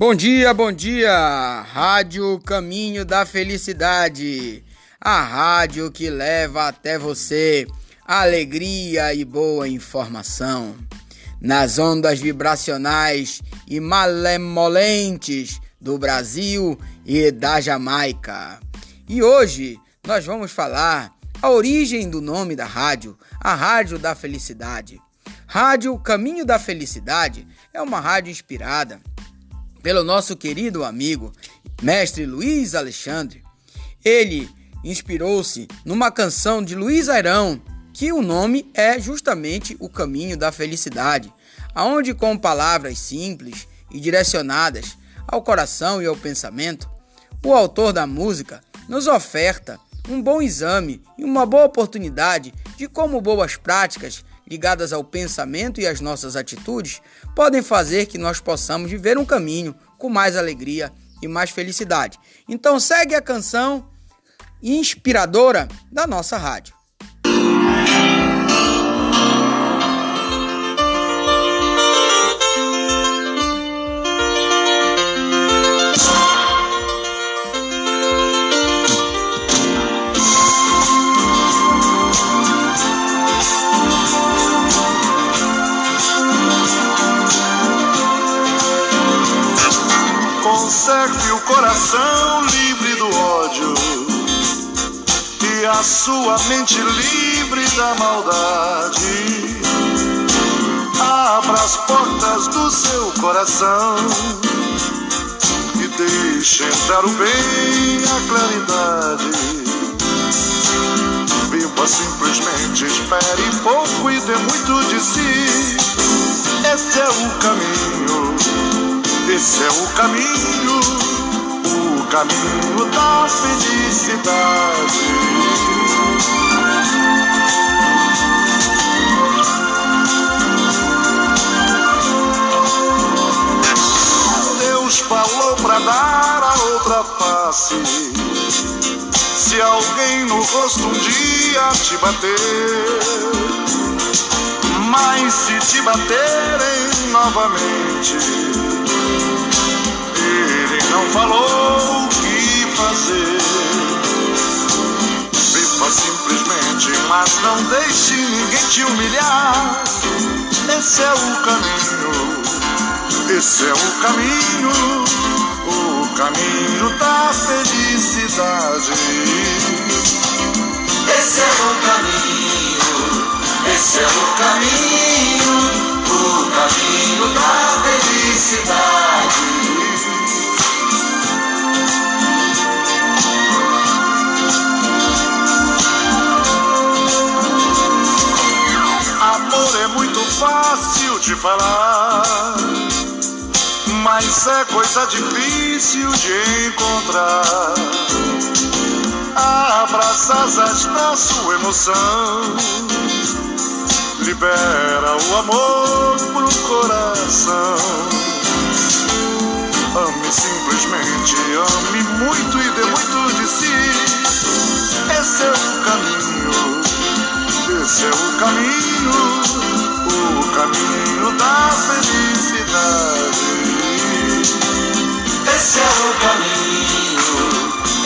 Bom dia, bom dia! Rádio Caminho da Felicidade, a rádio que leva até você alegria e boa informação. Nas ondas vibracionais e malemolentes do Brasil e da Jamaica. E hoje nós vamos falar a origem do nome da rádio, a Rádio da Felicidade. Rádio Caminho da Felicidade é uma rádio inspirada pelo nosso querido amigo, mestre Luiz Alexandre. Ele inspirou-se numa canção de Luiz Airão, que o nome é justamente O Caminho da Felicidade, aonde com palavras simples e direcionadas ao coração e ao pensamento, o autor da música nos oferta um bom exame e uma boa oportunidade de como boas práticas ligadas ao pensamento e às nossas atitudes, podem fazer que nós possamos viver um caminho com mais alegria e mais felicidade. Então segue a canção inspiradora da nossa rádio. Coração livre do ódio e a sua mente livre da maldade. Abra as portas do seu coração e deixe entrar o bem, a claridade. Viva simplesmente, espere pouco e dê muito de si. É o caminho caminho da felicidade. Deus falou pra dar a outra face. Se alguém no rosto um dia te bater, mas se te baterem novamente, não falou fazer. Viva simplesmente, mas não deixe ninguém te humilhar. Esse é o caminho, esse é o caminho, o caminho da felicidade. Esse é o caminho, esse é o caminho, o caminho da felicidade. De falar, mas é coisa difícil de encontrar. Abra as asas da sua emoção, libera o amor pro coração. Ame simplesmente, ame muito e dê muito de si. Esse é o caminho, esse é o caminho caminho da felicidade. Esse é o caminho,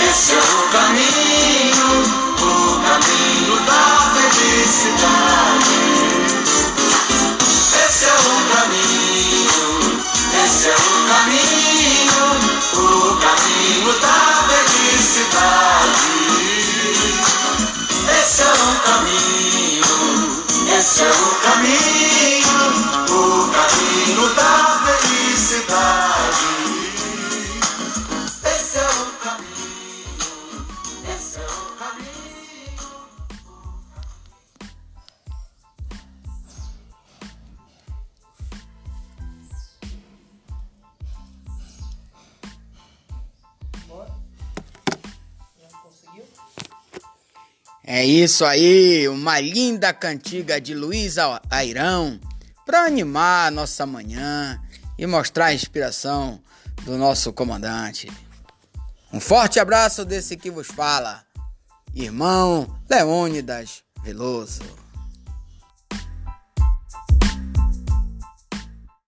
esse é o caminho, o caminho da felicidade. Esse é o caminho, esse é o caminho, o caminho da felicidade. Esse é o caminho, esse é o caminho. É isso aí, uma linda cantiga de Luiz Airão para animar a nossa manhã e mostrar a inspiração do nosso comandante. Um forte abraço desse que vos fala, irmão Leônidas Veloso.